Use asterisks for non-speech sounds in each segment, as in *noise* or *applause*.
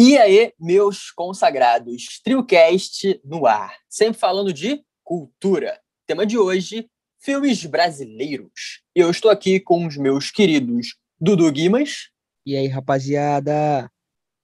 E aí, meus consagrados, TrioCast no ar, sempre falando de cultura. Tema de hoje, filmes brasileiros. E eu estou aqui com os meus queridos Dudu Guimas. E aí, rapaziada?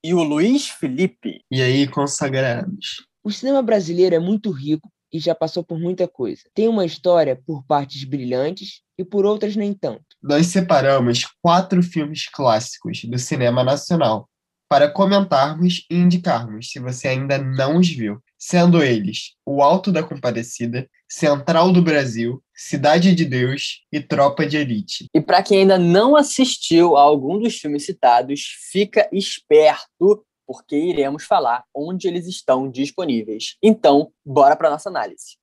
E o Luiz Felipe. E aí, consagrados? O cinema brasileiro é muito rico e já passou por muita coisa. Tem uma história por partes brilhantes e por outras nem tanto. Nós separamos quatro filmes clássicos do cinema nacional para comentarmos e indicarmos, se você ainda não os viu, sendo eles O Alto da Compadecida, Central do Brasil, Cidade de Deus e Tropa de Elite. E para quem ainda não assistiu a algum dos filmes citados, fica esperto, porque iremos falar onde eles estão disponíveis. Então, bora para nossa análise.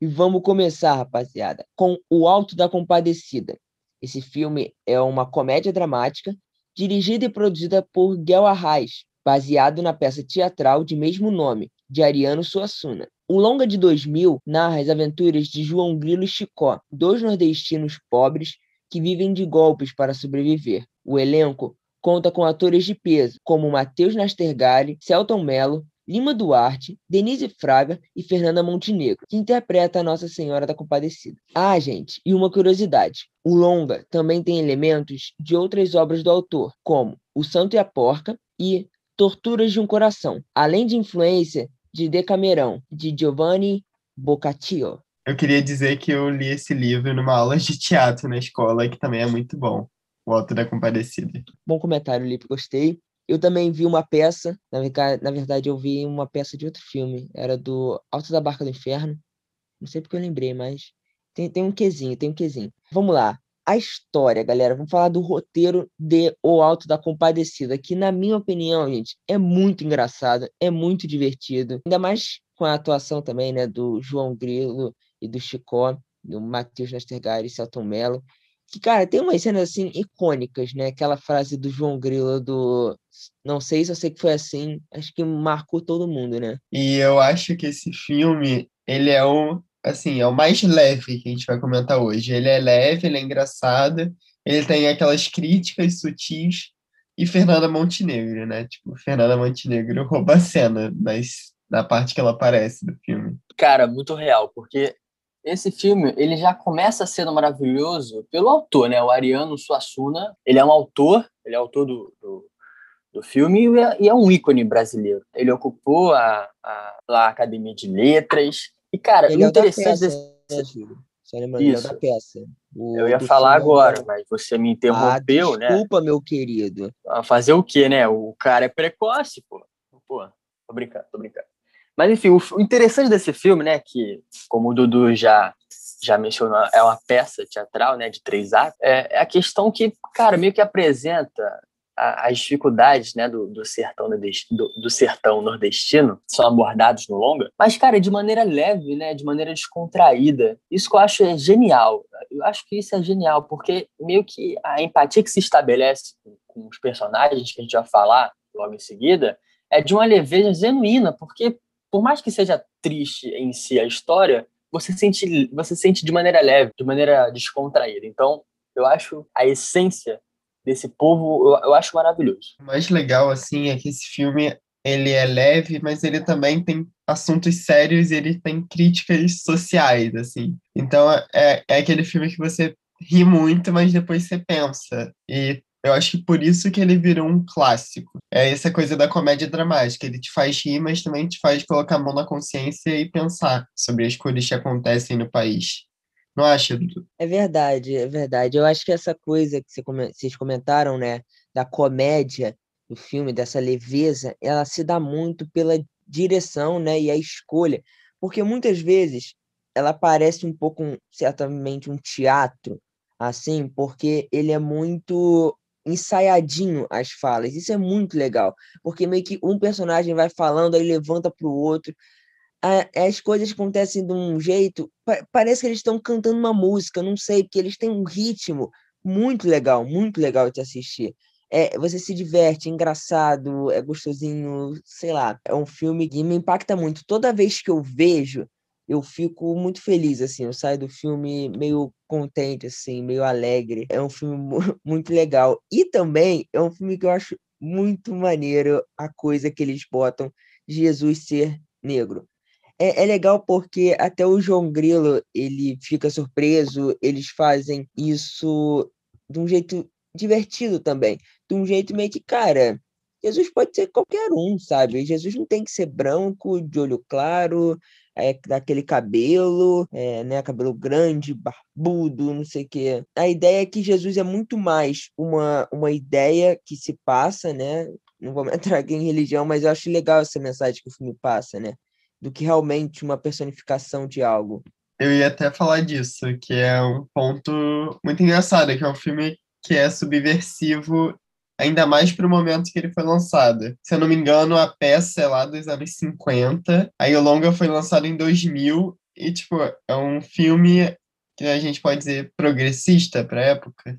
E vamos começar, rapaziada, com O Alto da Compadecida. Esse filme é uma comédia dramática dirigida e produzida por Guel Arraes, baseado na peça teatral de mesmo nome, de Ariano Suassuna. O longa de 2000 narra as aventuras de João Grilo e Chicó, dois nordestinos pobres que vivem de golpes para sobreviver. O elenco conta com atores de peso, como Matheus Nastergalli, Celton Mello, Lima Duarte, Denise Fraga e Fernanda Montenegro, que interpreta a Nossa Senhora da Compadecida. Ah, gente, e uma curiosidade: o longa também tem elementos de outras obras do autor, como O Santo e a Porca e Torturas de um Coração, além de influência de Decamerão, de Giovanni Boccaccio. Eu queria dizer que eu li esse livro numa aula de teatro na escola, que também é muito bom. O Alto da Compadecida. Bom comentário, Lipe, gostei. Eu também vi uma peça, na, verdade eu vi uma peça de outro filme, era do Alto da Barca do Inferno. Não sei porque eu lembrei, mas tem, tem um quesinho, tem um quesinho. Vamos lá. A história, galera, vamos falar do roteiro de O Alto da Compadecida, que na minha opinião, gente, é muito engraçado, é muito divertido, ainda mais com a atuação também, né, do João Grilo e do Chicó, do Matheus Nastergaard e Celton Mello que, cara, tem umas cenas assim icônicas, né? Aquela frase do João Grilo do não sei se eu sei que foi assim, acho que marcou todo mundo, né? E eu acho que esse filme, ele é o assim, é o mais leve que a gente vai comentar hoje. Ele é leve, ele é engraçado, ele tem aquelas críticas sutis e Fernanda Montenegro, né? Tipo, Fernanda Montenegro rouba a cena nas, na parte que ela aparece do filme. Cara, muito real, porque esse filme ele já começa sendo maravilhoso pelo autor, né? O Ariano Suassuna. Ele é um autor, ele é autor do, do, do filme e é, e é, um ícone brasileiro. Ele ocupou a, a, a Academia de Letras. E, cara, ele o interessante é desse. Né, Só lembrando, Isso. da peça. O, eu ia falar agora, mas você me interrompeu, ah, né? Desculpa, meu querido. Fazer o quê, né? O cara é precoce, pô. Pô, tô brincando, tô brincando. Mas enfim, o interessante desse filme, né, que como o Dudu já já mencionou, é uma peça teatral, né, de três atos, é, é a questão que, cara, meio que apresenta as dificuldades né, do, do, sertão do, do, sertão nordestino são abordados no longa, mas, cara, de maneira leve, né, de maneira descontraída. Isso que eu acho é genial. Eu acho que isso é genial, porque meio que a empatia que se estabelece com os personagens, que a gente vai falar logo em seguida, é de uma leveza genuína, porque por mais que seja triste em si a história, você sente, você sente de maneira leve, de maneira descontraída. Então, eu acho a essência desse povo, eu, eu acho maravilhoso. O mais legal, assim, é que esse filme, ele é leve, mas ele também tem assuntos sérios e ele tem críticas sociais, assim. Então, é, é aquele filme que você ri muito, mas depois você pensa. E eu acho que por isso que ele virou um clássico. É essa coisa da comédia dramática. Ele te faz rir, mas também te faz colocar a mão na consciência e pensar sobre as coisas que acontecem no país. Não acha, Dudu? É verdade, é verdade. Eu acho que essa coisa que vocês comentaram, né, da comédia do filme, dessa leveza, ela se dá muito pela direção, né, e a escolha. Porque muitas vezes ela parece um pouco, certamente, um teatro, assim, porque ele é muito ensaiadinho as falas. Isso é muito legal, porque meio que um personagem vai falando, aí levanta para o outro. As coisas acontecem de um jeito, parece que eles estão cantando uma música, não sei, porque eles têm um ritmo muito legal, muito legal de assistir. É, você se diverte, é engraçado, é gostosinho, sei lá. É um filme que me impacta muito. Toda vez que eu vejo, eu fico muito feliz, assim, eu saio do filme meio contente, assim, meio alegre. É um filme *laughs* muito legal. E também é um filme que eu acho muito maneiro a coisa que eles botam de Jesus ser negro. É, é legal porque até o João Grilo, ele fica surpreso, eles fazem isso de um jeito divertido também, de um jeito meio que, cara, Jesus pode ser qualquer um, sabe? Jesus não tem que ser branco, de olho claro, é, daquele cabelo, é, né, cabelo grande, barbudo, não sei o quê. A ideia é que Jesus é muito mais uma, uma ideia que se passa, né? Não vou *laughs* entrar aqui em religião, mas eu acho legal essa mensagem que o filme passa, né? Do que realmente uma personificação de algo. Eu ia até falar disso, que é um ponto muito engraçado, que é um filme que é subversivo ainda mais para o momento que ele foi lançado. Se eu não me engano, a peça é lá dos anos 50, aí o longa foi lançado em 2000, e, tipo, é um filme que a gente pode dizer progressista para época.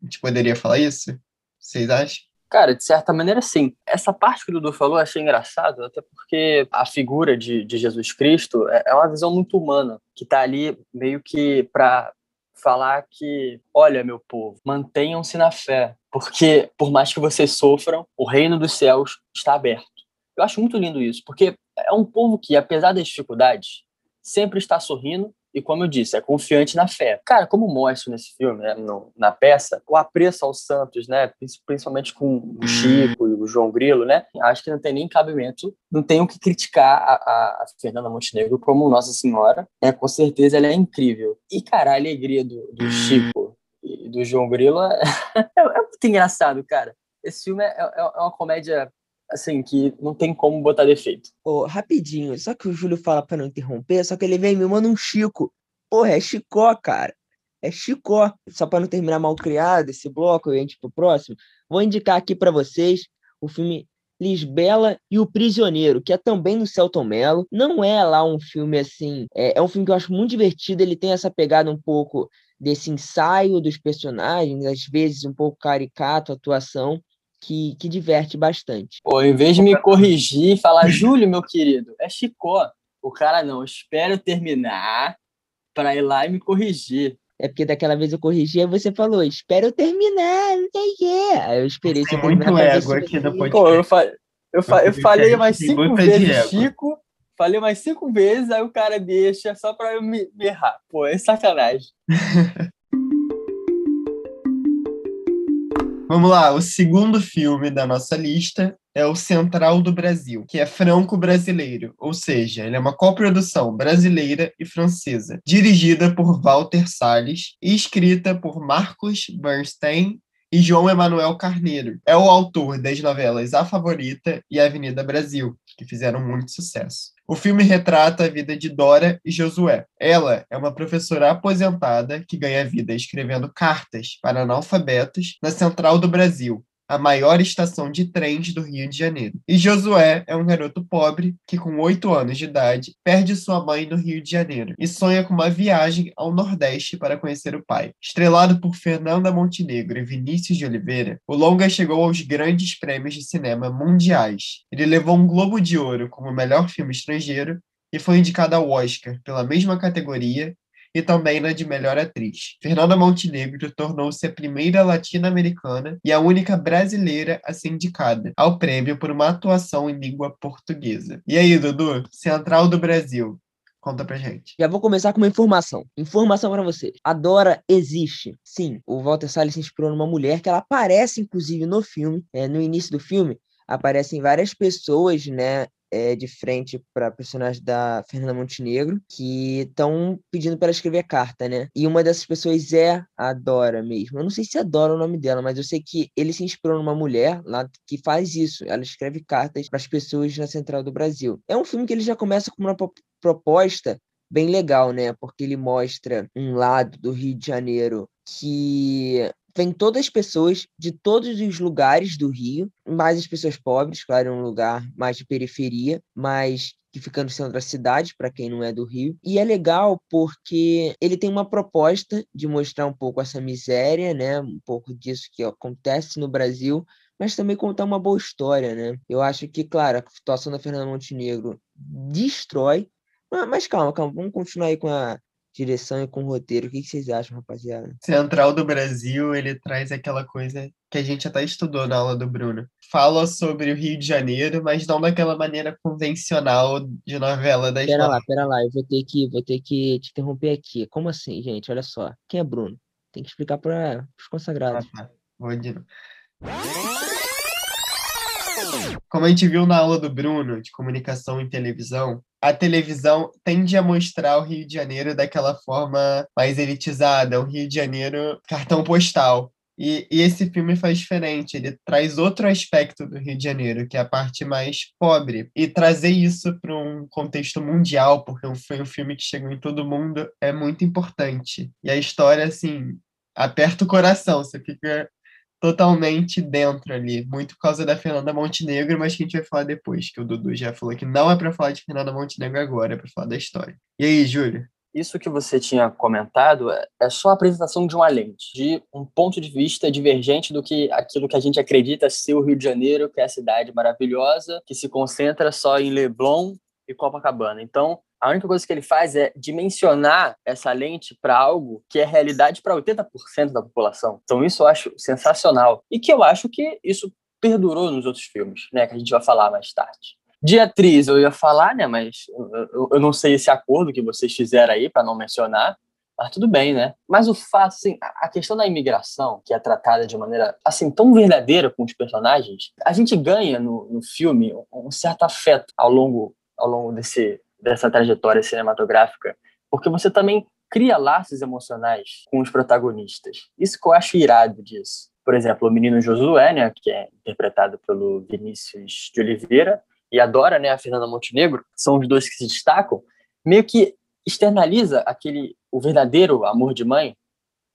A gente poderia falar isso? Vocês acham? Cara, de certa maneira, sim. Essa parte que o Dudu falou eu achei engraçado, até porque a figura de, de Jesus Cristo é, é uma visão muito humana, que está ali meio que para falar que, olha, meu povo, mantenham-se na fé, porque por mais que vocês sofram, o reino dos céus está aberto. Eu acho muito lindo isso, porque é um povo que, apesar das dificuldades, sempre está sorrindo e, como eu disse, é confiante na fé. Cara, como mostro nesse filme, né, no, na peça, o apreço aos santos, né, principalmente com o Chico e o João Grilo, né, acho que não tem nem cabimento, não tenho que criticar a, a, Fernanda Montenegro como Nossa Senhora, né, com certeza ela é incrível. E, cara, a alegria do, do Chico e do João Grilo *laughs* é, é, muito engraçado, cara. Esse filme é, é, é uma comédia assim, que não tem como botar defeito. Oh, rapidinho, só que o Júlio fala para não interromper, só que ele vem me manda um Chico. Porra, é Chicó, cara. É Chicó. Só para não terminar mal criado esse bloco e a gente pro próximo, vou indicar aqui para vocês o filme Lisbela e o Prisioneiro, que é também do Celton Mello. Não é lá um filme assim, é, é um filme que eu acho muito divertido, ele tem essa pegada um pouco desse ensaio dos personagens, às vezes um pouco caricato atuação, que, que diverte bastante. Pô, em vez de me corrigir e falar, Júlio, meu querido, é Chicó. O cara não, espero terminar para ir lá e me corrigir. É porque daquela vez eu corrigi e você falou, espero eu terminar, não sei o quê. Aí eu esperei você muito ego aqui no podcast. Pô, eu, fa eu, fa eu falei mais cinco vezes Chico, falei mais cinco vezes, aí o cara deixa só para eu me, me errar. Pô, é sacanagem. *laughs* Vamos lá, o segundo filme da nossa lista é o Central do Brasil, que é franco-brasileiro, ou seja, ele é uma coprodução brasileira e francesa, dirigida por Walter Salles e escrita por Marcos Bernstein e João Emanuel Carneiro. É o autor das novelas A Favorita e Avenida Brasil, que fizeram muito sucesso. O filme retrata a vida de Dora e Josué. Ela é uma professora aposentada que ganha vida escrevendo cartas para analfabetos na Central do Brasil, a maior estação de trens do Rio de Janeiro. E Josué é um garoto pobre que, com oito anos de idade, perde sua mãe no Rio de Janeiro e sonha com uma viagem ao Nordeste para conhecer o pai. Estrelado por Fernanda Montenegro e Vinícius de Oliveira, o longa chegou aos grandes prêmios de cinema mundiais. Ele levou um Globo de Ouro como melhor filme estrangeiro e foi indicado ao Oscar pela mesma categoria e também na de melhor atriz. Fernanda Montenegro tornou-se a primeira latino-americana e a única brasileira a ser indicada ao prêmio por uma atuação em língua portuguesa. E aí, Dudu, Central do Brasil, Conta pra gente. Já vou começar com uma informação. Informação para vocês. A Dora existe. Sim, o Walter Salles se inspirou numa mulher que ela aparece, inclusive, no filme. É, no início do filme, aparecem várias pessoas, né? É, de frente para personagem da Fernanda Montenegro, que estão pedindo para ela escrever carta, né? E uma dessas pessoas é a Dora mesmo. Eu não sei se é Dora o nome dela, mas eu sei que ele se inspirou numa mulher lá que faz isso. Ela escreve cartas para as pessoas na Central do Brasil. É um filme que ele já começa com uma proposta bem legal, né? Porque ele mostra um lado do Rio de Janeiro que vem todas as pessoas de todos os lugares do Rio, mais as pessoas pobres, claro, é um lugar mais de periferia, mas que fica no centro da cidade, para quem não é do Rio. E é legal porque ele tem uma proposta de mostrar um pouco essa miséria, né? Um pouco disso que acontece no Brasil, mas também contar uma boa história, né? Eu acho que, claro, a situação da Fernanda Montenegro destrói Mas, mas calma, calma, vamos continuar aí com a direção e com o roteiro. O que, vocês acham, rapaziada? Central do Brasil, ele traz aquela coisa que a gente até estudou na aula do Bruno. Fala sobre o Rio de Janeiro, mas não daquela maneira convencional de novela da Pera lá, pera lá, eu vou ter que, vou ter que te interromper aqui. Como assim, gente? Olha só. Quem é Bruno? Tem que explicar para os consagrados. Ah, tá. Vou de novo. Como a gente viu na aula do Bruno, de comunicação em televisão, a televisão tende a mostrar o Rio de Janeiro daquela forma mais elitizada, o Rio de Janeiro cartão postal. E, e esse filme faz diferente, ele traz outro aspecto do Rio de Janeiro, que é a parte mais pobre. E trazer isso para um contexto mundial, porque foi um filme que chegou em todo mundo, é muito importante. E a história, assim, aperta o coração, você fica totalmente dentro ali, muito por causa da Fernanda Montenegro, mas que a gente vai falar depois, que o Dudu já falou que não é para falar de Fernanda Montenegro agora, é para falar da história. E aí, Júlio? Isso que você tinha comentado é é só a apresentação de uma lente, de um ponto de vista divergente do que aquilo que a gente acredita ser o Rio de Janeiro, que é a cidade maravilhosa, que se concentra só em Leblon e Copacabana. Então, a única coisa que ele faz é dimensionar essa lente para algo que é realidade para 80% da população. Então, isso eu acho sensacional. E que eu acho que isso perdurou nos outros filmes, né? Que a gente vai falar mais tarde. De atriz, eu ia falar, né? Mas eu, eu- não sei esse acordo que vocês fizeram aí para não mencionar. Mas tudo bem, né? Mas o fato, assim, a questão da imigração, que é tratada de maneira, assim, tão verdadeira com os personagens, a gente ganha no, no filme um certo afeto ao longo, ao longo desse, dessa trajetória cinematográfica, porque você também cria laços emocionais com os protagonistas. Isso que eu acho irado disso. Por exemplo, o menino Josué, né, que é interpretado pelo Vinícius de Oliveira, e a Dora, né, a Fernanda Montenegro, são os dois que se destacam, meio que externaliza aquele o verdadeiro amor de mãe,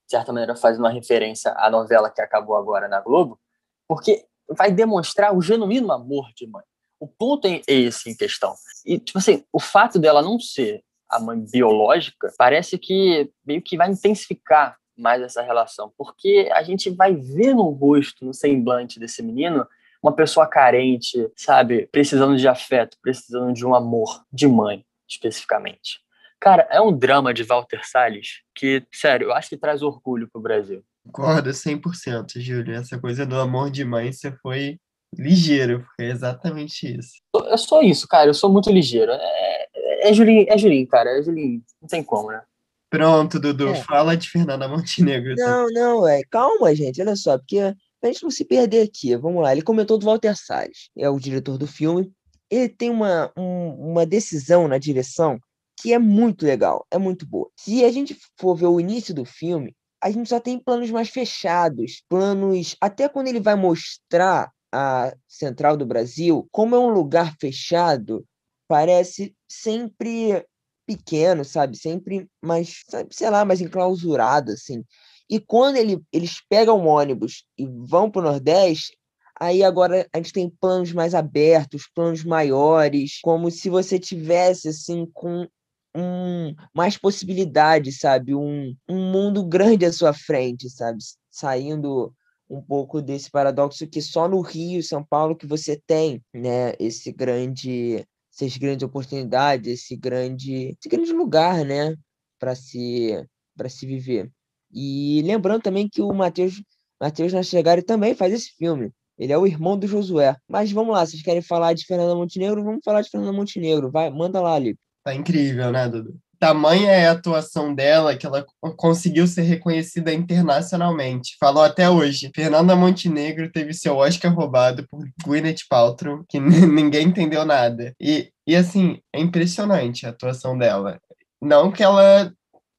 de certa maneira fazendo uma referência à novela que acabou agora na Globo, porque vai demonstrar o genuíno amor de mãe. O ponto é esse em questão. E, tipo assim, o fato dela não ser a mãe biológica parece que meio que vai intensificar mais essa relação, porque a gente vai ver no rosto, no semblante desse menino, uma pessoa carente, sabe, precisando de afeto, precisando de um amor de mãe, especificamente. Cara, é um drama de Walter Salles que, sério, eu acho que traz orgulho pro Brasil. Concordo 100%, Júlio. Essa coisa do amor de mãe, você foi ligeiro, porque é exatamente isso. Eu sou isso, cara, eu sou muito ligeiro. É, é, é Julinho, é Julinho, cara, é Julinho. Não tem como, né? Pronto, Dudu, É. fala de Fernanda Montenegro. tá? Não, não, é. Calma, gente. Olha só, porque pra gente não se perder aqui, vamos lá. Ele comentou do Walter Salles, é o diretor do filme. Ele tem uma, um- uma decisão na direção que é muito legal, é muito boa. Se a gente for ver o início do filme, a gente só tem planos mais fechados, planos. Até quando ele vai mostrar a Central do Brasil, como é um lugar fechado, parece sempre pequeno, sabe? Sempre mais, sabe, sei lá, mais enclausurado, assim. E quando ele, eles pegam o ônibus e vão para o Nordeste, aí agora a gente tem planos mais abertos, planos maiores, como se você tivesse, assim, com um, mais possibilidades, sabe? Um, um mundo grande à sua frente, sabe? Saindo um pouco desse paradoxo que só no Rio São Paulo que você tem, né? Esse grande, essas grandes oportunidades, esse grande, esse grande lugar, né? Para se, para se viver. E lembrando também que o Matheus Matheus Nascegari também faz esse filme. Ele é o irmão do Josué. Mas vamos lá, vocês querem falar de Fernanda Montenegro? Vamos falar de Fernanda Montenegro. Vai, manda lá, Lipe. Tá incrível, né, Dudu? Tamanha é a atuação dela que ela co- conseguiu ser reconhecida internacionalmente. Falou até hoje. Fernanda Montenegro teve seu Oscar roubado por Gwyneth Paltrow, que *laughs* ninguém entendeu nada. E, e assim, é impressionante a atuação dela. Não que ela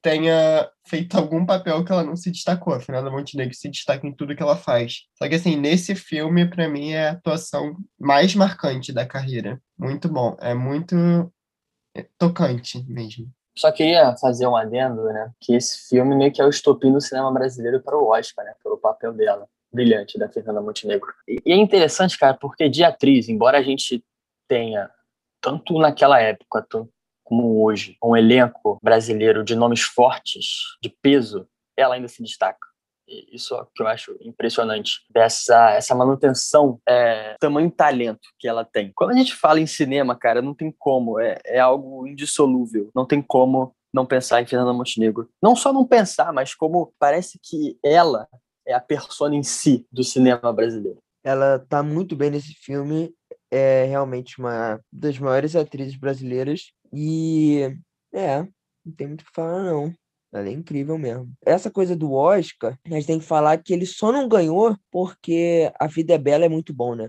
tenha feito algum papel que ela não se destacou. A Fernanda Montenegro se destaca em tudo que ela faz. Só que assim, nesse filme, pra mim, é a atuação mais marcante da carreira. Muito bom. É muito é tocante mesmo. Só queria fazer um adendo, né? Que esse filme meio que é o estopim do cinema brasileiro para o Oscar, né? Pelo papel dela, brilhante, da Fernanda Montenegro. E, é interessante, cara, porque de atriz, embora a gente tenha, tanto naquela época como hoje, um elenco brasileiro de nomes fortes, de peso, ela ainda se destaca. Isso é o que eu acho impressionante dessa essa manutenção, é, tamanho talento que ela tem. Quando a gente fala em cinema, cara, não tem como, é, é algo indissolúvel. Não tem como não pensar em Fernanda Montenegro. Não só não pensar, mas como parece que ela é a persona em si do cinema brasileiro. Ela tá muito bem nesse filme, é realmente uma das maiores atrizes brasileiras e é, não tem muito o que falar não. Ela é incrível mesmo. Essa coisa do Oscar, a gente tem que falar que ele só não ganhou porque A Vida é Bela é muito bom, né?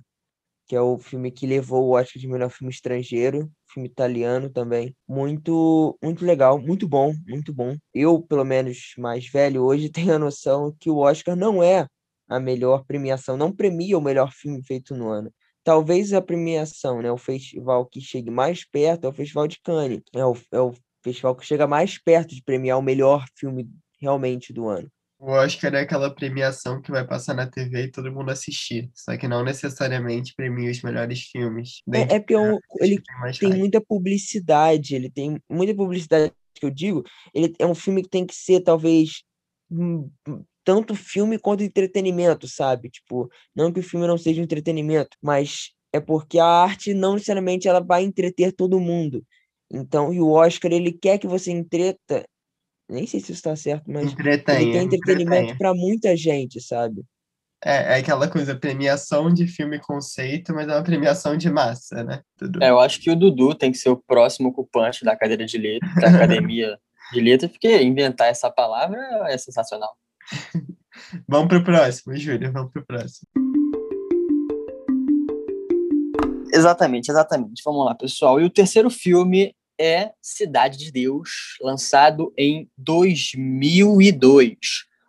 Que é o filme que levou o Oscar de melhor filme estrangeiro, filme italiano também. Muito, muito legal, muito bom, muito bom. Eu, pelo menos mais velho hoje, *laughs* tenho a noção que o Oscar não é a melhor premiação, não premia o melhor filme feito no ano. Talvez a premiação, né, o festival que chegue mais perto é o Festival de Cannes. É o, é o festival que chega mais perto de premiar o melhor filme realmente do ano. O Oscar é aquela premiação que vai passar na TV e todo mundo assistir, só que não necessariamente premia os melhores filmes. É, é porque ele tem, tem muita publicidade, ele tem muita publicidade que eu digo, ele é um filme que tem que ser talvez tanto filme quanto entretenimento, sabe? Tipo, não que o filme não seja um entretenimento, mas é porque a arte não necessariamente ela vai entreter todo mundo. Então, e o Oscar, ele quer que você entreta, nem sei se isso está certo, mas entretenha, ele tem entretenimento para muita gente, sabe? É, é, aquela coisa, premiação de filme conceito, mas é uma premiação de massa, né? Dudu? É, eu acho que o Dudu tem que ser o próximo ocupante da cadeira de letras, da *laughs* academia de letras, porque inventar essa palavra é sensacional. *laughs* vamos pro próximo, Júlio, vamos pro próximo. Exatamente, exatamente. Vamos lá, pessoal. E o terceiro filme é Cidade de Deus, lançado em 2002.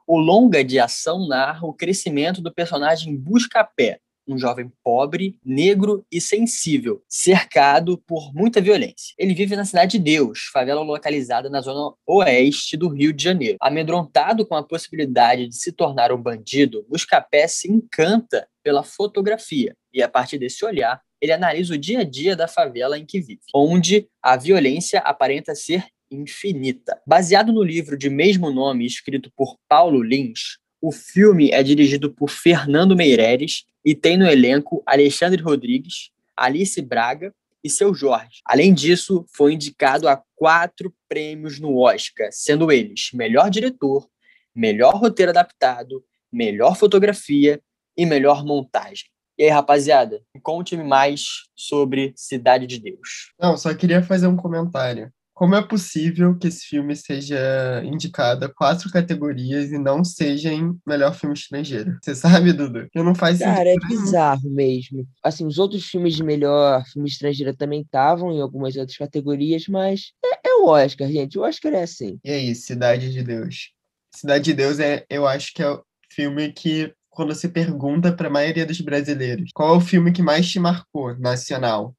O longa de ação narra o crescimento do personagem Buscapé, um jovem pobre, negro e sensível, cercado por muita violência. Ele vive na Cidade de Deus, favela localizada na zona oeste do Rio de Janeiro. Amedrontado com a possibilidade de se tornar um bandido, Buscapé se encanta pela fotografia e, a partir desse olhar, ele analisa o dia a dia da favela em que vive, onde a violência aparenta ser infinita. Baseado no livro de mesmo nome escrito por Paulo Lins, o filme é dirigido por Fernando Meireles e tem no elenco Alexandre Rodrigues, Alice Braga e seu Jorge. Além disso, foi indicado a quatro prêmios no Oscar, sendo eles melhor diretor, melhor roteiro adaptado, melhor fotografia e melhor montagem. E aí, rapaziada, conte-me mais sobre Cidade de Deus. Não, só queria fazer um comentário. Como é possível que esse filme seja indicado a quatro categorias e não seja em melhor filme estrangeiro? Você sabe, Dudu? Que não faz Cara, é bizarro mesmo. Assim, os outros filmes de melhor filme estrangeiro também estavam em algumas outras categorias, mas é, é o Oscar, gente. O Oscar é assim. E aí, Cidade de Deus? Cidade de Deus é, eu acho que é o filme que quando se pergunta para a maioria dos brasileiros qual é o filme que mais te marcou nacional,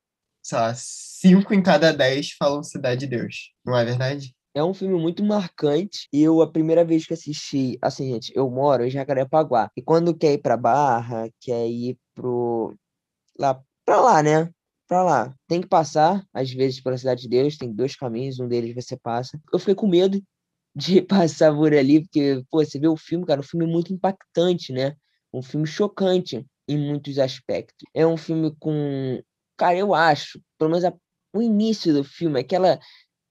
lá, cinco em cada dez falam Cidade de Deus, não é verdade? É um filme muito marcante. E eu, a primeira vez que assisti, assim, gente, eu moro em Jacarepaguá. E quando quer ir pra Barra, quer ir pro. lá pra lá, né? Pra lá. Tem que passar, às vezes, pela Cidade de Deus, tem dois caminhos, um deles você passa. Eu fiquei com medo *laughs* de passar por ali, porque, pô, você vê o filme, cara, um filme muito impactante, né? Um filme chocante em muitos aspectos. É um filme com. Cara, eu acho, pelo menos a, o início do filme, aquela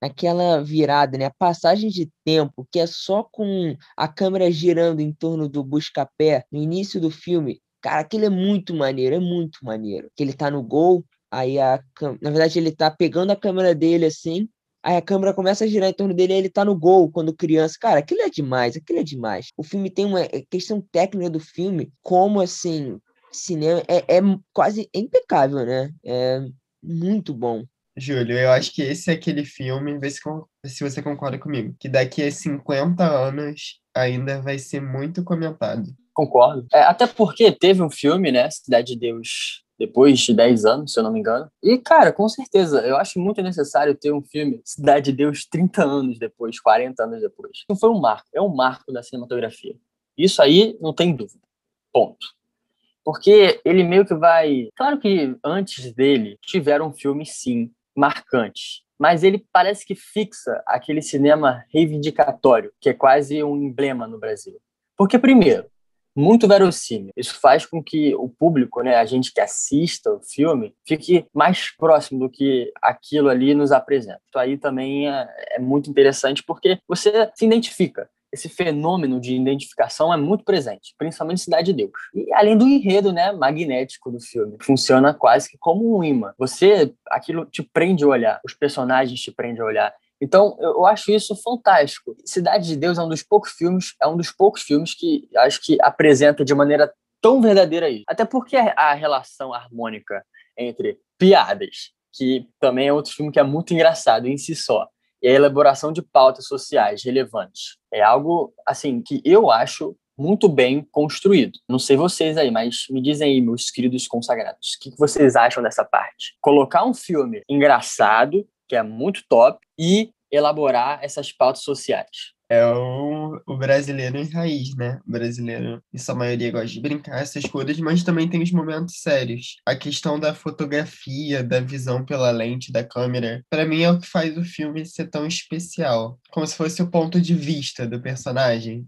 aquela virada, né? A passagem de tempo, que é só com a câmera girando em torno do Buscapé no início do filme. Cara, aquilo é muito maneiro, é muito maneiro. Que ele tá no gol, aí a na verdade ele tá pegando a câmera dele assim, Aí a câmera começa a girar em torno dele e ele tá no gol quando criança. Cara, aquilo é demais, aquilo é demais. O filme tem uma é, questão técnica do filme, como assim, cinema é, é quase impecável, né? É muito bom. Júlio, eu acho que esse é aquele filme, vê se, se você concorda comigo, que daqui a 50 anos ainda vai ser muito comentado. Concordo. É, até porque teve um filme, né? Cidade de Deus depois de 10 anos, se eu não me engano. E, cara, com certeza, eu acho muito necessário ter um filme Cidade de Deus 30 anos depois, 40 anos depois. Não foi um marco, é um marco da cinematografia. Isso aí não tem dúvida. Ponto. Porque ele meio que vai. Claro que antes dele tiveram filmes, sim, marcantes. Mas ele parece que fixa aquele cinema reivindicatório, que é quase um emblema no Brasil. Porque, primeiro, muito verossímil. Isso faz com que o público, né, a gente que assista o filme, fique mais próximo do que aquilo ali nos apresenta. Isso aí também é, é muito interessante porque você se identifica esse fenômeno de identificação é muito presente, principalmente Cidade de Deus. E além do enredo, né, magnético do filme, funciona quase que como um imã. Você, aquilo te prende a olhar, os personagens te prendem a olhar. Então, eu acho isso fantástico. Cidade de Deus é um dos poucos filmes, é um dos poucos filmes que acho que apresenta de maneira tão verdadeira isso. Até porque a relação harmônica entre piadas, que também é outro filme que é muito engraçado em si só, e a elaboração de pautas sociais relevantes. É algo, assim, que eu acho muito bem construído. Não sei vocês aí, mas me dizem aí, meus queridos consagrados, o que vocês acham dessa parte? Colocar um filme engraçado, que é muito top, e elaborar essas pautas sociais é o, o brasileiro em raiz, né? O brasileiro, em sua maioria, gosta de brincar essas coisas, mas também tem os momentos sérios. A questão da fotografia, da visão pela lente da câmera, para mim é o que faz o filme ser tão especial. Como se fosse o ponto de vista do personagem,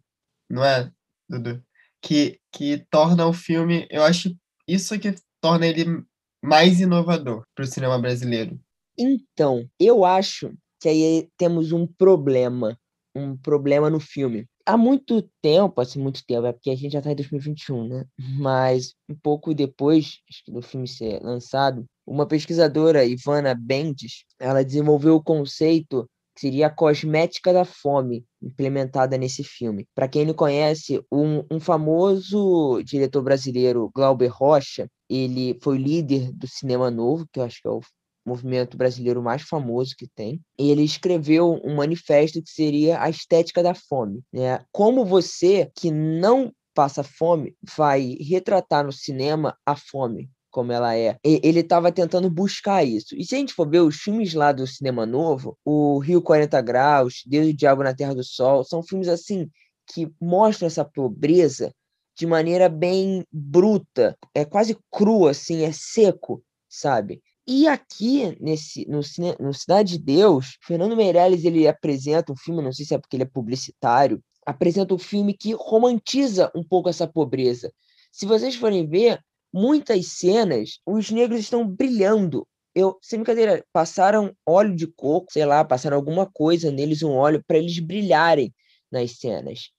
não é, Dudu? Que, que torna o filme, eu acho isso que torna ele mais inovador para o cinema brasileiro. Então, eu acho que aí temos um problema um problema no filme. Há muito tempo, assim, muito tempo, é porque a gente já está em 2021, né? *laughs* Mas um pouco depois do filme ser lançado, uma pesquisadora, Ivana Bendis, ela desenvolveu o conceito que seria a cosmética da fome, implementada nesse filme. Para quem não conhece, um, um famoso diretor brasileiro, Glauber Rocha, ele foi líder do cinema novo, que eu acho que é o movimento brasileiro mais famoso que tem. E ele escreveu um manifesto que seria a estética da fome. Né? Como você que não passa fome vai retratar no cinema a fome como ela é. Ele estava tentando buscar isso. E se a gente for ver os filmes lá do cinema novo, o Rio 40 Graus, Deus e o Diabo na Terra do Sol, são filmes assim que mostram essa pobreza de maneira bem bruta, é quase crua assim, é seco, sabe? E aqui, nesse, no, no Cidade de Deus, Fernando Meirelles ele apresenta um filme, não sei se é porque ele é publicitário, apresenta um filme que romantiza um pouco essa pobreza. Se vocês forem ver, muitas cenas, os negros estão brilhando. Eu, sem brincadeira, passaram óleo de coco, sei lá, passaram alguma coisa neles, um óleo, para eles brilharem nas cenas.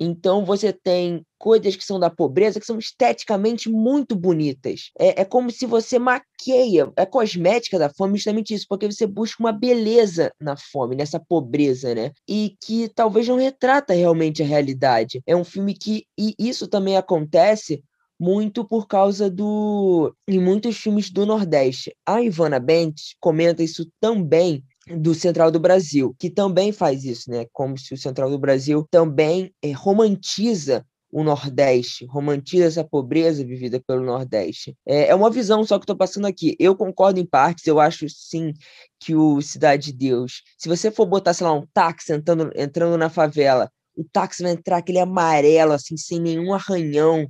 Então você tem coisas que são da pobreza que são esteticamente muito bonitas. É, é como se você maqueia, é cosmética da fome justamente isso, porque você busca uma beleza na fome, nessa pobreza, né? E que talvez não retrata realmente a realidade. É um filme que e isso também acontece muito por causa do em muitos filmes do Nordeste. A Ivana Bentes comenta isso tão bem do Central do Brasil, que também faz isso, né? Como se o Central do Brasil também é, romantiza o Nordeste, romantiza essa pobreza vivida pelo Nordeste. É, é uma visão só que estou passando aqui. Eu concordo em partes, eu acho sim que o Cidade de Deus, se você for botar, sei lá, um táxi entrando, entrando na favela, o táxi vai entrar aquele amarelo, assim, sem nenhum arranhão,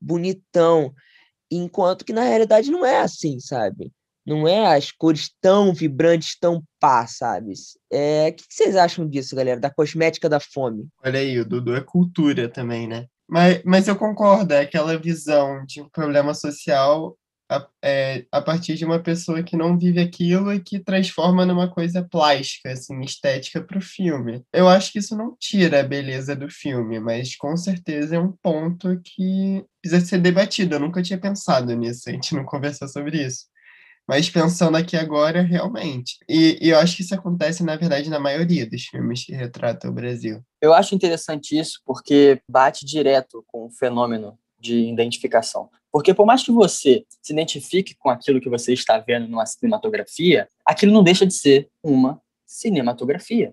bonitão, enquanto que na realidade não é assim, sabe? Não é as cores tão vibrantes, tão pá, sabe? É, o que vocês acham disso, galera? Da cosmética da fome? Olha aí, o Dudu é cultura também, né? Mas, mas eu concordo, é aquela visão de um problema social a, é, a partir de uma pessoa que não vive aquilo e que transforma numa coisa plástica, assim, estética para o filme. Eu acho que isso não tira a beleza do filme, mas com certeza é um ponto que precisa ser debatido. Eu nunca tinha pensado nisso, a gente não conversou sobre isso. Mas pensando aqui agora, realmente. E, e, eu acho que isso acontece, na verdade, na maioria dos filmes que retratam o Brasil. Eu acho interessante isso porque bate direto com o fenômeno de identificação. Porque por mais que você se identifique com aquilo que você está vendo numa cinematografia, aquilo não deixa de ser uma cinematografia.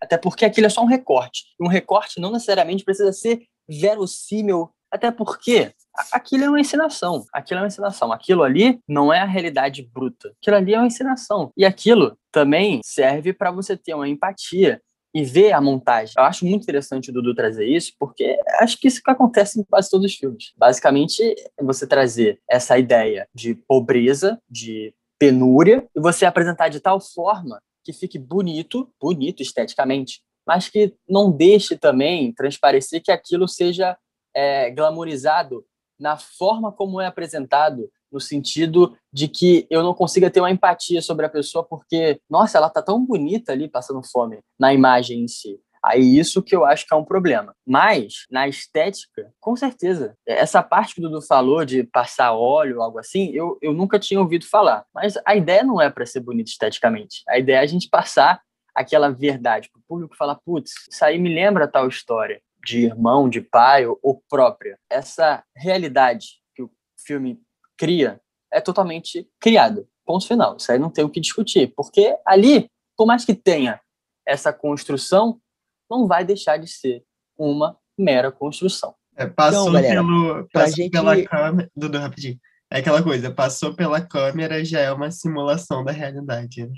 Até porque aquilo é só um recorte. Um recorte não necessariamente precisa ser verossímil até porque aquilo é uma encenação. Aquilo é uma encenação. Aquilo ali não é a realidade bruta. Aquilo ali é uma encenação. E aquilo também serve para você ter uma empatia e ver a montagem. Eu acho muito interessante o Dudu trazer isso, porque acho que isso que acontece em quase todos os filmes. Basicamente, você trazer essa ideia de pobreza, de penúria, e você apresentar de tal forma que fique bonito, bonito esteticamente, mas que não deixe também transparecer que aquilo seja é, glamorizado na forma como é apresentado, no sentido de que eu não consiga ter uma empatia sobre a pessoa porque, nossa, ela tá tão bonita ali passando fome na imagem em si. Aí isso que eu acho que é um problema. Mas, na estética, com certeza. Essa parte que o Dudu falou de passar óleo, algo assim, eu, eu nunca tinha ouvido falar. Mas a ideia não é para ser bonito esteticamente. A ideia é a gente passar aquela verdade para o público falar, putz, isso aí me lembra tal história de irmão, de pai ou, ou própria. Essa realidade que o filme cria é totalmente criada. Ponto final. Isso aí não tem o que discutir. Porque ali, por mais que tenha essa construção, não vai deixar de ser uma mera construção. É, passou então, galera, pelo, passou gente... pela câmera. Dudu, rapidinho. É aquela coisa, passou pela câmera já é uma simulação da realidade. Né?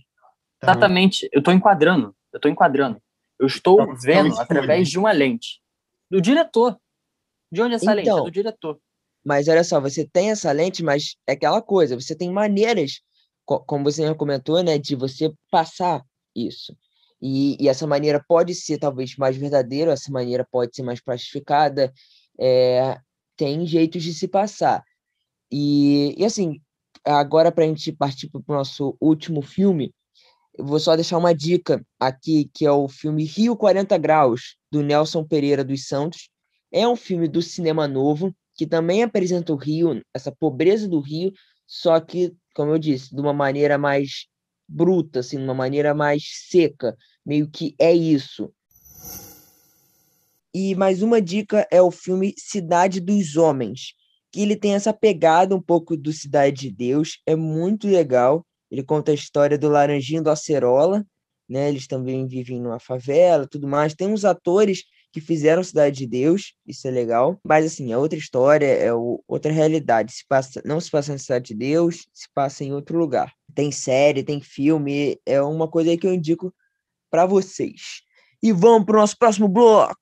Então... Exatamente. Eu estou enquadrando. Eu estou enquadrando. Eu estou então, vendo através de uma lente. Do diretor. De onde é essa então, lente? É do diretor. Mas olha só, você tem essa lente, mas é aquela coisa, você tem maneiras, como você já comentou, né, de você passar isso. E, e, essa maneira pode ser talvez mais verdadeira, essa maneira pode ser mais plastificada, é, tem jeitos de se passar. E, e assim, agora para a gente partir para o nosso último filme, vou só deixar uma dica aqui, que é o filme Rio 40 Graus, do Nelson Pereira dos Santos. É um filme do cinema novo, que também apresenta o Rio, essa pobreza do Rio, só que, como eu disse, de uma maneira mais bruta, assim, de uma maneira mais seca, meio que é isso. E mais uma dica é o filme Cidade dos Homens, que ele tem essa pegada um pouco do Cidade de Deus, é muito legal. Ele conta a história do Laranjinho do Acerola, né? Eles também vivem numa favela, tudo mais. Tem uns atores que fizeram Cidade de Deus, isso é legal, mas assim, é outra história, é outra realidade. Se passa, não se passa na Cidade de Deus, se passa em outro lugar. Tem série, tem filme, é uma coisa que eu indico para vocês. E vamos para o nosso próximo bloco.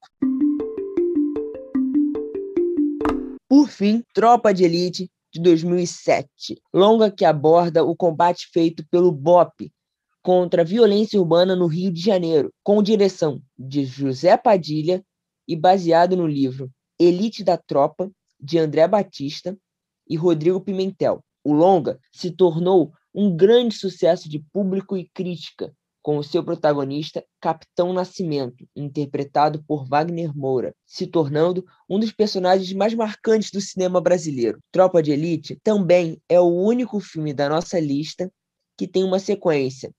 Por fim, Tropa de Elite de 2007, longa que aborda o combate feito pelo BOP contra a violência urbana no Rio de Janeiro, com direção de José Padilha e baseado no livro Elite da Tropa, de André Batista e Rodrigo Pimentel. O longa se tornou um grande sucesso de público e crítica, com o seu protagonista, Capitão Nascimento, interpretado por Wagner Moura, se tornando um dos personagens mais marcantes do cinema brasileiro. Tropa de Elite também é o único filme da nossa lista que tem uma sequência,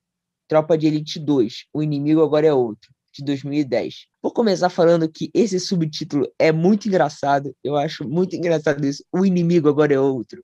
Tropa de Elite 2, O Inimigo Agora é Outro, de 2010. Vou começar falando que esse subtítulo é muito engraçado, eu acho muito engraçado isso, O Inimigo Agora é Outro.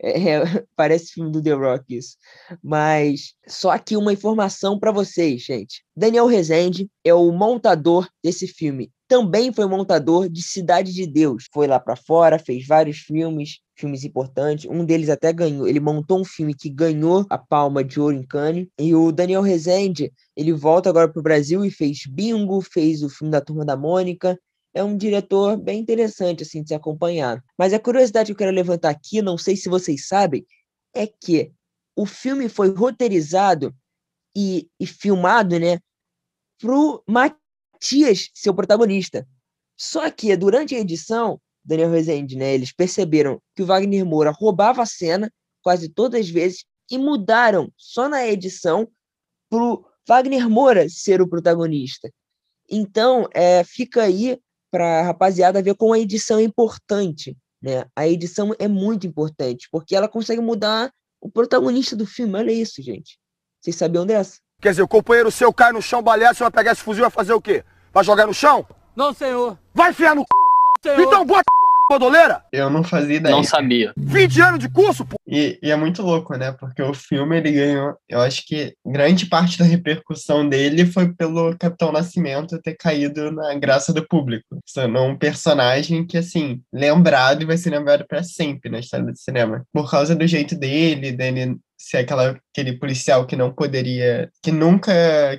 É, é, *laughs* parece filme do The Rock isso. Mas só aqui uma informação para vocês, gente. Daniel Rezende é o montador desse filme. Também foi montador de Cidade de Deus. Foi lá para fora, fez vários filmes, filmes importantes. Um deles até ganhou. Ele montou um filme que ganhou a Palma de Ouro em Cannes. E o Daniel Rezende, ele volta agora para o Brasil e fez Bingo, fez o filme da Turma da Mônica. É um diretor bem interessante assim de se acompanhar. Mas a curiosidade que eu quero levantar aqui, não sei se vocês sabem, é que o filme foi roteirizado e, e filmado, né, pro Matias, seu protagonista. Só que durante a edição, Daniel Rezende, né, eles perceberam que o Wagner Moura roubava a cena quase todas as vezes e mudaram só na edição pro Wagner Moura ser o protagonista. Então, é, fica aí para a rapaziada ver como a edição é importante, né? A edição é muito importante, porque ela consegue mudar o protagonista do filme. Olha isso, gente. Vocês sabiam dessa? Quer dizer, o companheiro seu cai no chão baleado, você vai pegar esse fuzil e vai fazer o quê? Vai jogar no chão? Não, senhor. Vai enfiar no c... Então bota Bandoleira? Eu não fazia ideia. Não sabia. 20 anos de curso, pô! E, e, é muito louco, né? Porque o filme, ele ganhou... Eu acho que grande parte da repercussão dele foi pelo Capitão Nascimento ter caído na graça do público. Sendo um personagem que, assim, lembrado e vai ser lembrado para sempre na história do cinema. Por causa do jeito dele, dele ser aquela, aquele policial que não poderia, que nunca,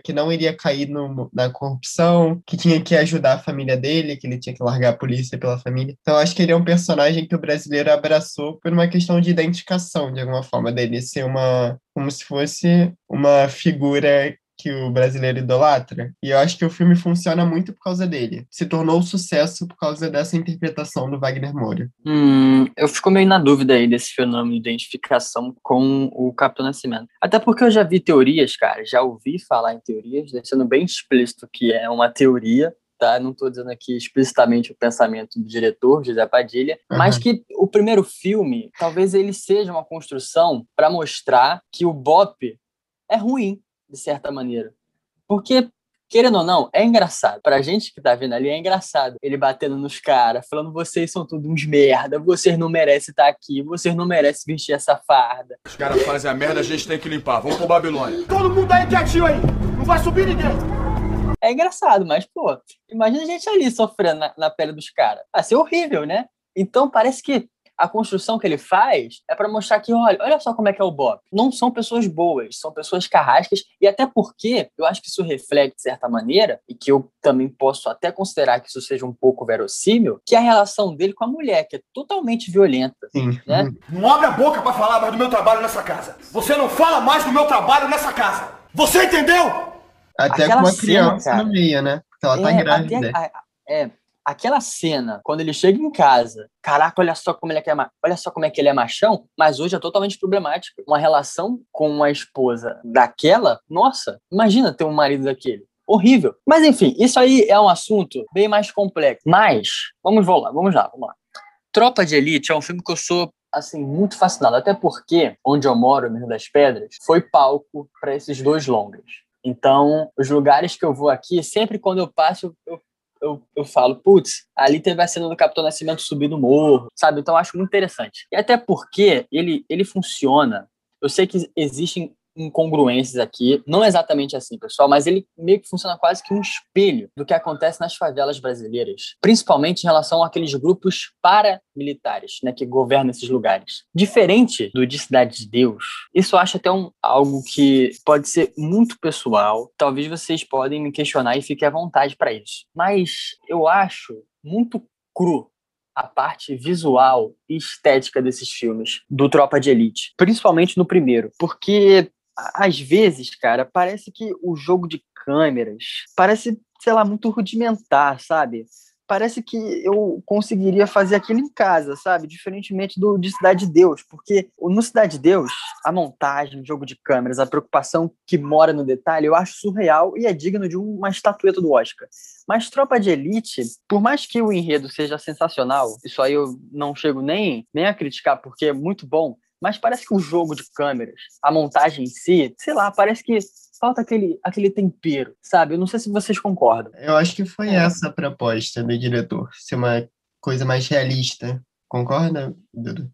que não iria cair no, na corrupção, que tinha que ajudar a família dele, que ele tinha que largar a polícia pela família. Então, acho que ele é um personagem que o brasileiro abraçou por uma questão de identificação, de alguma forma, dele ser uma, como se fosse uma figura que o brasileiro idolatra, e eu acho que o filme funciona muito por causa dele. Se tornou um sucesso por causa dessa interpretação do Wagner Moura. Hum, eu fico meio na dúvida aí desse fenômeno de identificação com o Capitão Nascimento. Até porque eu já vi teorias, cara, já ouvi falar em teorias, deixando bem explícito que é uma teoria, tá? Não estou dizendo aqui explicitamente o pensamento do diretor, José Padilha, uhum. mas que o primeiro filme, talvez ele seja uma construção para mostrar que o Bop é ruim, de certa maneira. Porque, querendo ou não, é engraçado. Pra gente que tá vendo ali, é engraçado. Ele batendo nos caras, falando: vocês são todos uns merda, vocês não merecem estar aqui, vocês não merecem vestir essa farda. Os caras fazem a merda, a gente tem que limpar. Vamos pro Babilônia. Todo mundo aí quietinho aí! Não vai subir ninguém! É engraçado, mas, pô, imagina a gente ali sofrendo na, na pele dos caras. Vai ser horrível, né? Então parece que a construção que ele faz é para mostrar que, olha, olha só como é que é o Bob. Não são pessoas boas, são pessoas carrascas, e até porque eu acho que isso reflete, de certa maneira, e que eu também posso até considerar que isso seja um pouco verossímil, que é a relação dele com a mulher, que é totalmente violenta. Sim. Né? Não abre a boca para falar mais do meu trabalho nessa casa. Você não fala mais do meu trabalho nessa casa. Você entendeu? Até Aquela com uma criança no meio, né? Porque ela tá é, grávida. Até, é, aquela cena, quando ele chega em casa, caraca, olha só como ele é, olha só como é que ele é machão, mas hoje é totalmente problemático. Uma relação com uma esposa daquela, nossa, imagina ter um marido daquele. Horrível. Mas enfim, isso aí é um assunto bem mais complexo. Mas, vamos lá, vamos lá, vamos lá. Tropa de Elite é um filme que eu sou assim muito fascinado, até porque onde eu moro, no Rio das Pedras, foi palco para esses dois longas. Então, os lugares que eu vou aqui, sempre quando eu passo, eu eu, eu falo, putz, ali teve a cena do Capitão Nascimento subir no morro, sabe? Então eu acho muito interessante. E até porque ele, ele funciona. Eu sei que existem incongruências aqui, não exatamente assim, pessoal, mas ele meio que funciona quase que um espelho do que acontece nas favelas brasileiras, principalmente em relação àqueles grupos paramilitares, né, que governam esses lugares. Diferente do de Cidade de Deus, isso eu acho até um, algo que pode ser muito pessoal, talvez vocês podem me questionar e fiquem à vontade para isso, mas eu acho muito cru a parte visual e estética desses filmes do Tropa de Elite, principalmente no primeiro, porque às vezes, cara, parece que o jogo de câmeras parece, sei lá, muito rudimentar, sabe? Parece que eu conseguiria fazer aquilo em casa, sabe? Diferentemente do de Cidade de Deus, porque no Cidade de Deus, a montagem, o jogo de câmeras, a preocupação que mora no detalhe, eu acho surreal e é digno de uma estatueta do Oscar. Mas Tropa de Elite, por mais que o enredo seja sensacional, isso aí eu não chego nem, nem a criticar, porque é muito bom, mas parece que o jogo de câmeras, a montagem em si, sei lá, parece que falta aquele, aquele tempero, sabe? Eu não sei se vocês concordam. Eu acho que foi é. essa a proposta do diretor, ser uma coisa mais realista. Concorda, Dudu?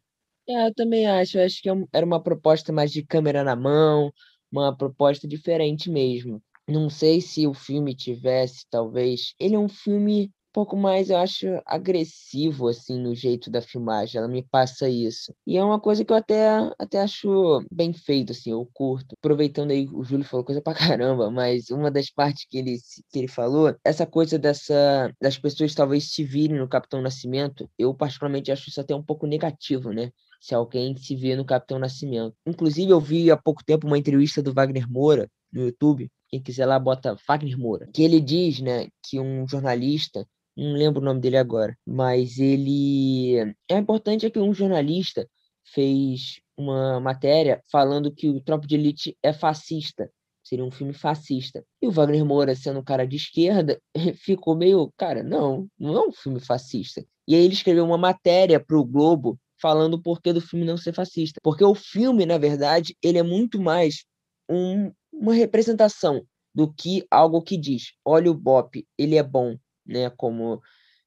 É, eu também acho. Eu acho que é era uma proposta mais de câmera na mão, uma proposta diferente mesmo. Não sei se o filme tivesse, talvez. Ele é um filme pouco mais, eu acho, agressivo, assim, no jeito da filmagem. Ela me passa isso. E é uma coisa que eu até, até acho bem feito, assim, eu curto. Aproveitando aí, o Júlio falou coisa pra *laughs* caramba, mas uma das partes que ele, que ele falou, essa coisa dessa, das pessoas talvez se virem no Capitão Nascimento, eu particularmente acho isso até um pouco negativo, né? Se alguém se vê no Capitão Nascimento. Inclusive, eu vi há pouco tempo uma entrevista do Wagner Moura no YouTube, quem quiser lá bota Wagner Moura, que ele diz, né, que um jornalista não lembro o nome dele agora, mas ele é importante é que um jornalista fez uma matéria falando que o Tropa de Elite é fascista, seria um filme fascista. E o Wagner Moura, sendo um cara de esquerda, *laughs* ficou meio, cara, não, não é um filme fascista. E aí ele escreveu uma matéria para o Globo falando o porquê do filme não ser fascista. Porque o filme, na verdade, ele é muito mais um, uma representação do que algo que diz, olha o Bop, ele é bom, né? Como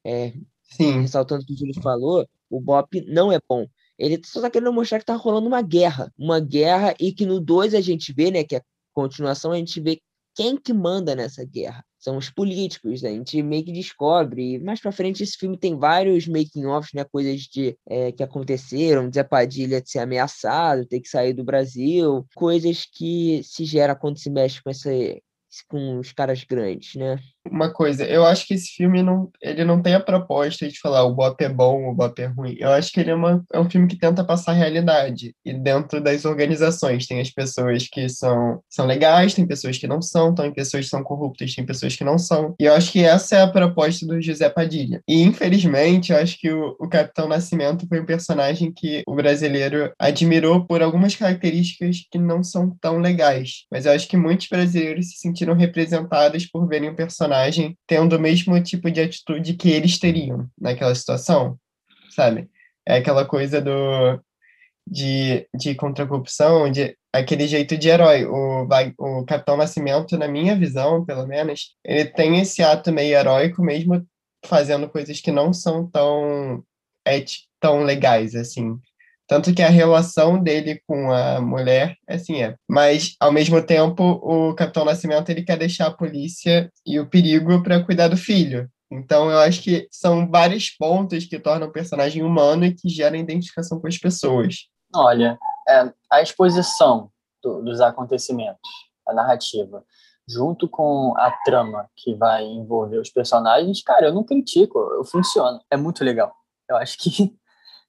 é, ressaltando o que o Júlio falou, o Bop não é bom. Ele só está querendo mostrar que tá rolando uma guerra. Uma guerra e que no 2 a gente vê, né? Que é a continuação, a gente vê quem que manda nessa guerra. São os políticos, né? a gente meio que descobre. E mais pra frente esse filme tem vários making-offs, né? Coisas de, é, que aconteceram, Zé Padilha de ser ameaçado, ter que sair do Brasil, coisas que se gera quando se mexe com essa, com os caras grandes, né? Uma coisa, eu acho que esse filme não, ele não tem a proposta de falar o Bop é bom, o Bop é ruim. Eu acho que ele é, uma, é um filme que tenta passar a realidade. E dentro das organizações tem as pessoas que são, são legais, tem pessoas que não são, tem pessoas que são corruptas, tem pessoas que não são. E eu acho que essa é a proposta do José Padilha. E infelizmente, eu acho que o, o Capitão Nascimento foi um personagem que o brasileiro admirou por algumas características que não são tão legais. Mas eu acho que muitos brasileiros se sentiram representados por verem um personagem tendo o mesmo tipo de atitude que eles teriam naquela situação, sabe? É aquela coisa do de, de contra a corrupção, de aquele jeito de herói. O, o Capitão Nascimento, na minha visão, pelo menos, ele tem esse ato meio heróico, mesmo fazendo coisas que não são tão, é, tão legais, assim. Tanto que a relação dele com a mulher, assim é. Mas, ao mesmo tempo, o Capitão Nascimento ele quer deixar a polícia e o perigo para cuidar do filho. Então, eu acho que são vários pontos que tornam o personagem humano e que geram identificação com as pessoas. Olha, é, a exposição do, dos acontecimentos, a narrativa, junto com a trama que vai envolver os personagens, cara, eu não critico, eu funciono. É muito legal. Eu acho que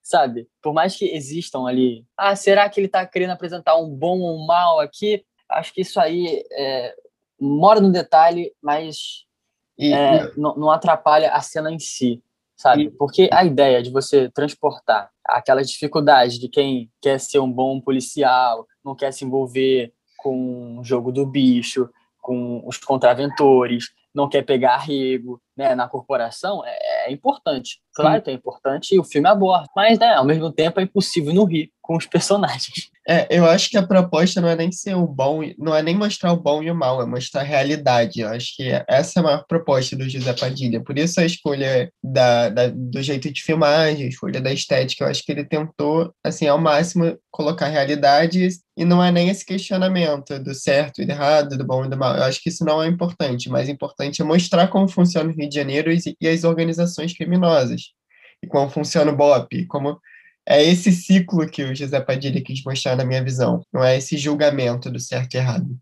sabe? Por mais que existam ali, ah, será que ele está querendo apresentar um bom ou um mal aqui? Acho que isso aí é, mora no detalhe, mas e, é, e... Não, não, atrapalha a cena em si, sabe? E... Porque a ideia de você transportar aquelas dificuldades de quem quer ser um bom policial, não quer se envolver com o jogo do bicho, com os contraventores, não quer pegar arrego né, na corporação, é, é importante. Claro Sim. que é importante e o filme aborda, mas né, ao mesmo tempo é impossível não rir com os personagens. *laughs* É, eu acho que a proposta não é nem ser o bom, não é nem mostrar o bom e o mal, é mostrar a realidade. Eu acho que essa é a maior proposta do José Padilha. Por isso a escolha da, da, do jeito de filmagem, a escolha da estética, eu acho que ele tentou, assim, ao máximo colocar realidade e não é nem esse questionamento do certo e do errado, do bom e do mal. Eu acho que isso não é importante. O mais importante é mostrar como funciona o Rio de Janeiro e, as organizações criminosas e como funciona o BOP, como é esse ciclo que o José Padilha quis mostrar na minha visão, não é esse julgamento do certo e errado.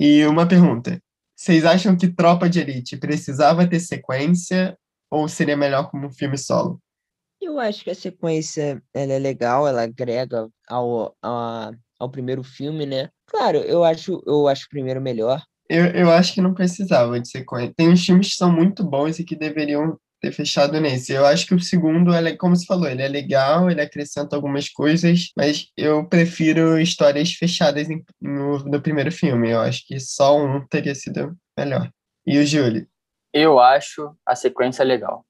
E uma pergunta: vocês acham que Tropa de Elite precisava ter sequência ou seria melhor como um filme solo? Eu acho que a sequência ela é legal, ela agrega ao, ao, ao primeiro filme, né? Claro, eu acho, eu acho o primeiro melhor. Eu, eu acho que não precisava de sequência. Tem uns filmes que são muito bons e que deveriam ter fechado nesse. Eu acho que o segundo, é, como você falou, ele é legal, ele acrescenta algumas coisas, mas eu prefiro histórias fechadas em, no, no primeiro filme. Eu acho que só um teria sido melhor. E o Júlio? Eu acho a sequência legal.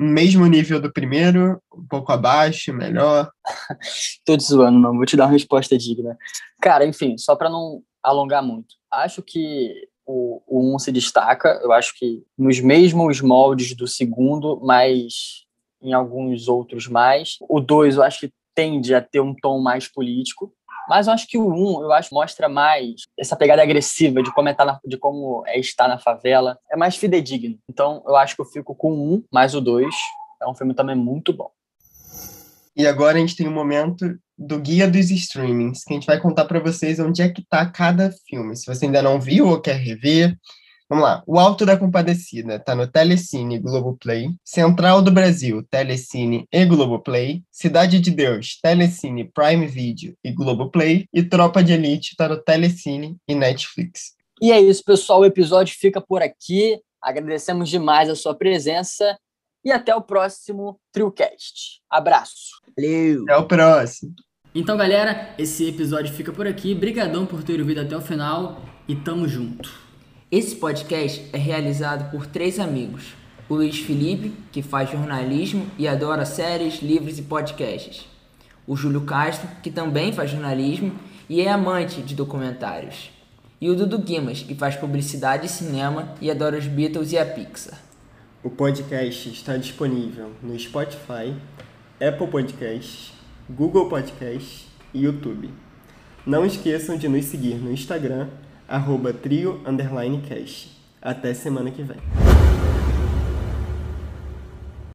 Mesmo nível do primeiro, um pouco abaixo, melhor? *laughs* Tô te zoando, não. Vou te dar uma resposta digna. Cara, enfim, só para não alongar muito. Acho que o, o 1 um se destaca, eu acho que nos mesmos moldes do segundo, mas em alguns outros mais. O 2 eu acho que tende a ter um tom mais político, mas eu acho que o 1, um, eu acho mostra mais essa pegada agressiva de como, é, na, de como é estar na favela. É mais fidedigno. Então, eu acho que eu fico com o 1, um, mais o 2. É um filme também muito bom. E agora a gente tem um momento do guia dos streamings, que a gente vai contar para vocês onde é que está cada filme. Se você ainda não viu ou quer rever, vamos lá. O Alto da Compadecida está no Telecine Globoplay. Central do Brasil, Telecine e Globoplay. Cidade de Deus, Telecine, Prime Video e Globoplay. E Tropa de Elite está no Telecine e Netflix. E é isso, pessoal. O episódio fica por aqui. Agradecemos demais a sua presença e até o próximo TrioCast. Abraço. Valeu. Até o próximo. Então, galera, esse episódio fica por aqui. Brigadão por ter ouvido até o final e tamo junto. Esse podcast é realizado por três amigos. O Luiz Felipe, que faz jornalismo e adora séries, livros e podcasts. O Júlio Castro, que também faz jornalismo e é amante de documentários. E o Dudu Guimas, que faz publicidade e cinema e adora os Beatles e a Pixar. O podcast está disponível no Spotify, Apple Podcasts, Google Podcast e YouTube. Não esqueçam de nos seguir no Instagram, arroba trio, Até semana que vem.